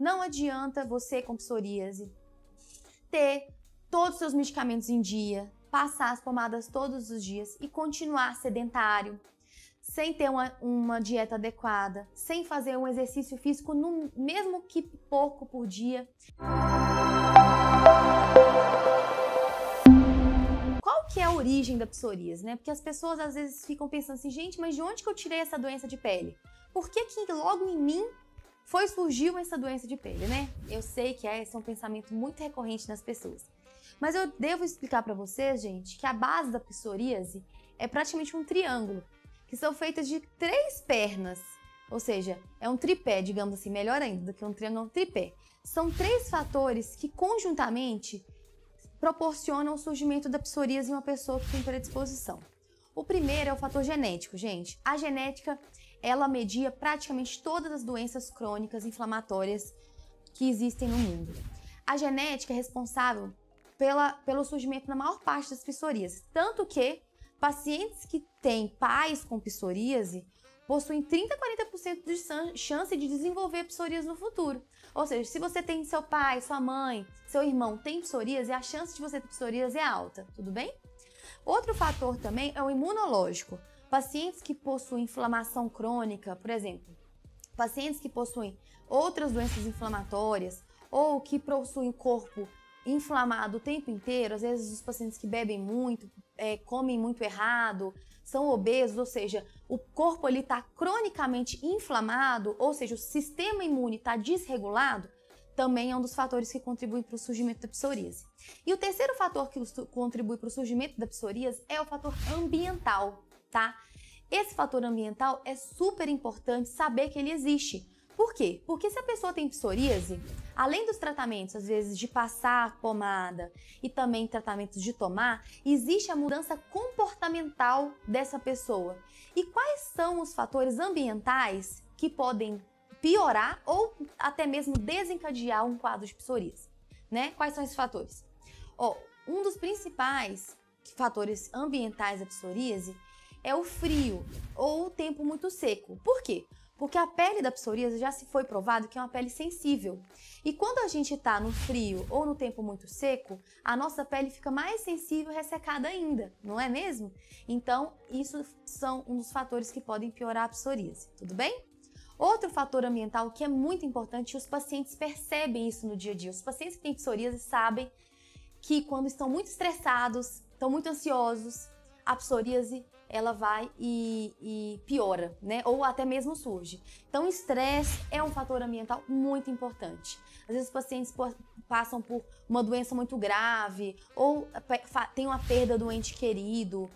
Não adianta você com psoríase ter todos os seus medicamentos em dia, passar as pomadas todos os dias e continuar sedentário, sem ter uma, uma dieta adequada, sem fazer um exercício físico, no, mesmo que pouco por dia. Qual que é a origem da psoríase, né? Porque as pessoas às vezes ficam pensando assim, gente, mas de onde que eu tirei essa doença de pele? Por que que logo em mim foi surgiu essa doença de pele, né? Eu sei que esse é um pensamento muito recorrente nas pessoas. Mas eu devo explicar para vocês, gente, que a base da psoríase é praticamente um triângulo que são feitas de três pernas, ou seja, é um tripé, digamos assim, melhor ainda do que um triângulo, é um tripé. São três fatores que conjuntamente proporcionam o surgimento da psoríase em uma pessoa que tem predisposição. O primeiro é o fator genético, gente. A genética, ela media praticamente todas as doenças crônicas inflamatórias que existem no mundo. A genética é responsável pela, pelo surgimento na maior parte das psoríases, tanto que Pacientes que têm pais com psoríase possuem 30 a 40% de chance de desenvolver psoríase no futuro. Ou seja, se você tem seu pai, sua mãe, seu irmão tem psoríase, a chance de você ter psoríase é alta, tudo bem? Outro fator também é o imunológico. Pacientes que possuem inflamação crônica, por exemplo, pacientes que possuem outras doenças inflamatórias ou que possuem corpo inflamado o tempo inteiro, às vezes os pacientes que bebem muito, é, comem muito errado, são obesos, ou seja, o corpo ele está cronicamente inflamado, ou seja, o sistema imune está desregulado, também é um dos fatores que contribuem para o surgimento da psoríase. E o terceiro fator que contribui para o surgimento da psoríase é o fator ambiental, tá? Esse fator ambiental é super importante saber que ele existe. Por quê? Porque se a pessoa tem psoríase, Além dos tratamentos, às vezes, de passar pomada e também tratamentos de tomar, existe a mudança comportamental dessa pessoa. E quais são os fatores ambientais que podem piorar ou até mesmo desencadear um quadro de psoríase? Né? Quais são esses fatores? Oh, um dos principais fatores ambientais da psoríase é o frio ou o tempo muito seco. Por quê? Porque a pele da psoríase já se foi provado que é uma pele sensível. E quando a gente está no frio ou no tempo muito seco, a nossa pele fica mais sensível e ressecada ainda, não é mesmo? Então, isso são um dos fatores que podem piorar a psoríase, tudo bem? Outro fator ambiental que é muito importante, e os pacientes percebem isso no dia a dia. Os pacientes que têm psoríase sabem que quando estão muito estressados, estão muito ansiosos, a psoríase ela vai e, e, piora, né? Ou até mesmo surge. Então, estresse é um fator ambiental muito importante. Às vezes, os pacientes passam por uma doença muito grave ou tem uma perda do ente querido.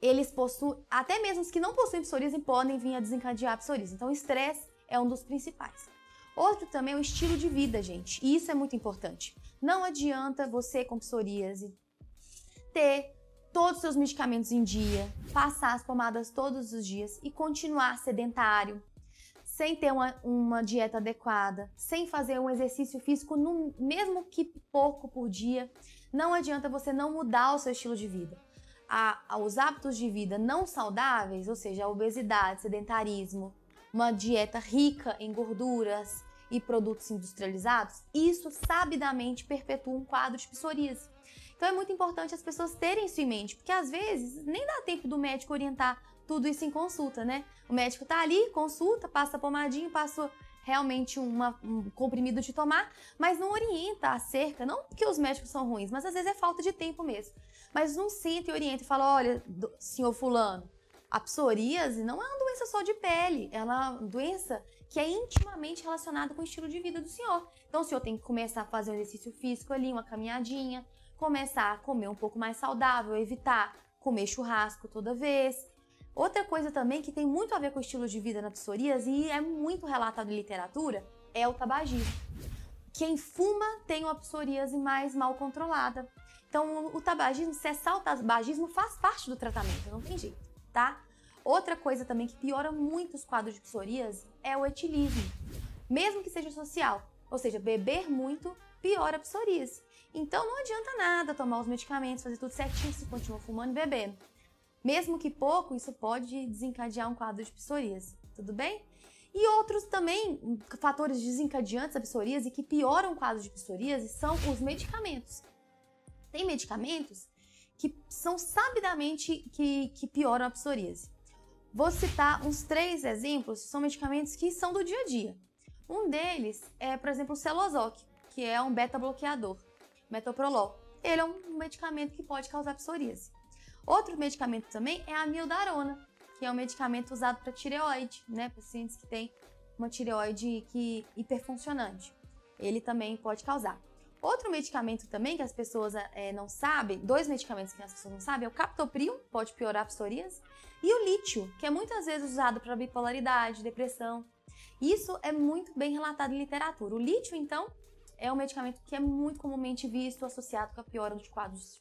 Eles possuem, até mesmo os que não possuem psoríase, podem vir a desencadear a psoríase. Então, estresse é um dos principais. Outro também é o estilo de vida, gente. E isso é muito importante. Não adianta você com psoríase ter todos os seus medicamentos em dia, passar as pomadas todos os dias e continuar sedentário, sem ter uma, uma dieta adequada, sem fazer um exercício físico, no, mesmo que pouco por dia, não adianta você não mudar o seu estilo de vida. A, a, os hábitos de vida não saudáveis, ou seja, a obesidade, sedentarismo, uma dieta rica em gorduras e produtos industrializados, isso sabidamente perpetua um quadro de psoríase. Então é muito importante as pessoas terem isso em mente, porque às vezes nem dá tempo do médico orientar tudo isso em consulta, né? O médico tá ali, consulta, passa pomadinho, passa realmente uma, um comprimido de tomar, mas não orienta acerca, não porque os médicos são ruins, mas às vezes é falta de tempo mesmo. Mas não senta e orienta e fala: olha, senhor Fulano, a psoríase não é uma doença só de pele, ela é uma doença que é intimamente relacionada com o estilo de vida do senhor. Então o senhor tem que começar a fazer um exercício físico ali, uma caminhadinha, começar a comer um pouco mais saudável, evitar comer churrasco toda vez. Outra coisa também que tem muito a ver com o estilo de vida na psoríase e é muito relatado em literatura é o tabagismo. Quem fuma tem uma psoríase mais mal controlada. Então, o tabagismo, cessar o tabagismo faz parte do tratamento, não tem jeito, tá? Outra coisa também que piora muito os quadros de psoríase é o etilismo, mesmo que seja social. Ou seja, beber muito piora a psoríase. Então não adianta nada tomar os medicamentos, fazer tudo certinho se continua fumando e bebendo. Mesmo que pouco, isso pode desencadear um quadro de psoríase, tudo bem? E outros também, fatores desencadeantes da psoríase que pioram o quadro de psoríase são os medicamentos. Tem medicamentos que são sabidamente que, que pioram a psoríase. Vou citar uns três exemplos, são medicamentos que são do dia a dia. Um deles é, por exemplo, o Celozoc, que é um beta-bloqueador, metoprolol. Ele é um medicamento que pode causar psoríase. Outro medicamento também é a amiodarona, que é um medicamento usado para tireoide, né? Pacientes que têm uma tireoide que hiperfuncionante. Ele também pode causar. Outro medicamento também que as pessoas é, não sabem, dois medicamentos que as pessoas não sabem, é o captopril, pode piorar a psoríase, e o lítio, que é muitas vezes usado para bipolaridade, depressão. Isso é muito bem relatado em literatura. O lítio, então, é um medicamento que é muito comumente visto associado com a piora dos quadros